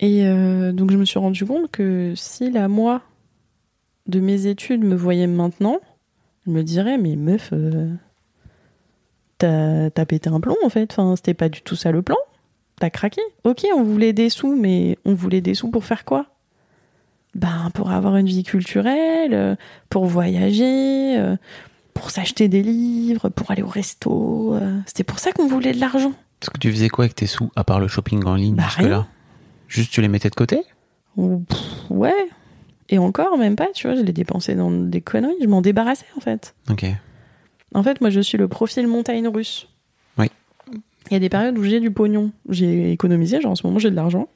Et euh, donc je me suis rendu compte que si la moi de mes études me voyait maintenant, je me dirais mais meuf, euh, t'as t'as pété un plomb en fait. Enfin, c'était pas du tout ça le plan. T'as craqué. Ok, on voulait des sous, mais on voulait des sous pour faire quoi? Ben pour avoir une vie culturelle, euh, pour voyager, pour s'acheter des livres, pour aller au resto. C'était pour ça qu'on voulait de l'argent. Parce que tu faisais quoi avec tes sous, à part le shopping en ligne Bah, jusque-là? Juste tu les mettais de côté? Pff, ouais. Et encore, même pas, tu vois, je les dépensais dans des conneries. Je m'en débarrassais, en fait. Ok. En fait, moi, je suis le profil montagne russe. Oui. Il y a des périodes où j'ai du pognon. J'ai économisé, genre en ce moment, j'ai de l'argent.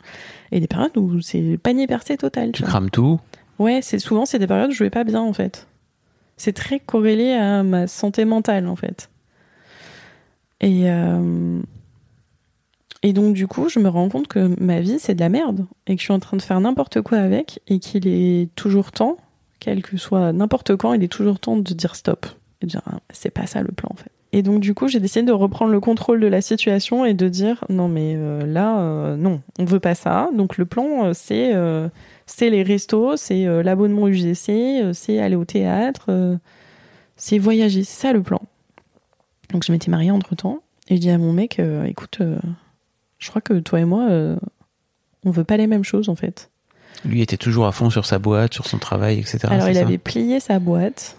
Et des périodes où c'est panier percé total. Tu vois. crames tout? Ouais, c'est souvent, c'est des périodes où je vais pas bien, en fait. C'est très corrélé à ma santé mentale, en fait. Et, euh, et donc, du coup, je me rends compte que ma vie, c'est de la merde. Et que je suis en train de faire n'importe quoi avec. Et qu'il est toujours temps, quel que soit n'importe quand, il est toujours temps de dire stop. Et de dire, Ah, c'est pas ça le plan, en fait. Et donc, du coup, j'ai décidé de reprendre le contrôle de la situation et de dire, non, mais euh, là, euh, non, on veut pas ça. Donc, le plan, euh, c'est. c'est les restos, c'est l'abonnement UGC, c'est aller au théâtre, c'est voyager, c'est ça le plan. Donc je m'étais mariée entre temps et je dis à mon mec, écoute, je crois que toi et moi, euh, on veut pas les mêmes choses en fait. Lui était toujours à fond sur sa boîte, sur son travail, etc. Alors il avait plié sa boîte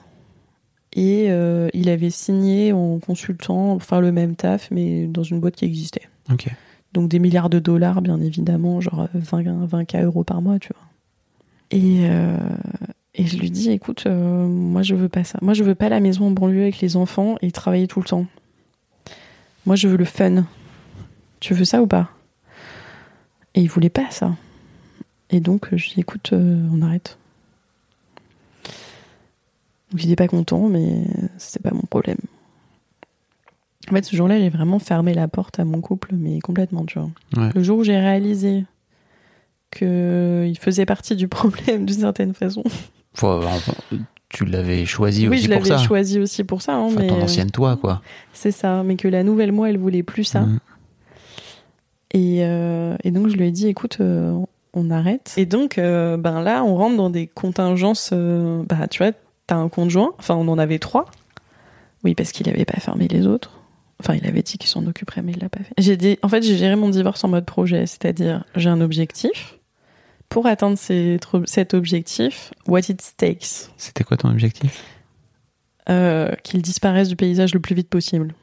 et euh, il avait signé en consultant, enfin le même taf, mais dans une boîte qui existait. Ok. Donc des milliards de dollars, bien évidemment, genre 20, 20K euros par mois, tu vois. Et, euh, et je lui dis, écoute, euh, moi je veux pas ça. Moi je veux pas la maison en banlieue avec les enfants et travailler tout le temps. Moi je veux le fun. Tu veux ça ou pas Et il voulait pas ça. Et donc je lui dis, écoute, euh, on arrête. Donc il pas content, mais c'était pas mon problème. En fait, ce jour-là, j'ai vraiment fermé la porte à mon couple, mais complètement, tu vois. Ouais. Le jour où j'ai réalisé qu'il faisait partie du problème d'une certaine façon. Faut tu l'avais choisi oui, aussi je pour l'avais ça. choisi aussi pour ça. hein, Enfin, mais ton ancienne toi, quoi. C'est ça, mais que la nouvelle moi, elle voulait plus ça. Mm. Et, euh, et donc, je lui ai dit, écoute, euh, on arrête. Et donc, euh, ben là, on rentre dans des contingences. bah, tu vois, t'as un conjoint. Enfin, on en avait trois. Oui, parce qu'il avait pas fermé les autres. Enfin, il avait dit qu'il s'en occuperait, mais il l'a pas fait. J'ai dit, en fait, j'ai géré mon divorce en mode projet, c'est-à-dire, j'ai un objectif. Pour atteindre cet cet objectif, what it takes, C'était quoi ton objectif? Qu'il disparaisse du paysage le plus vite possible.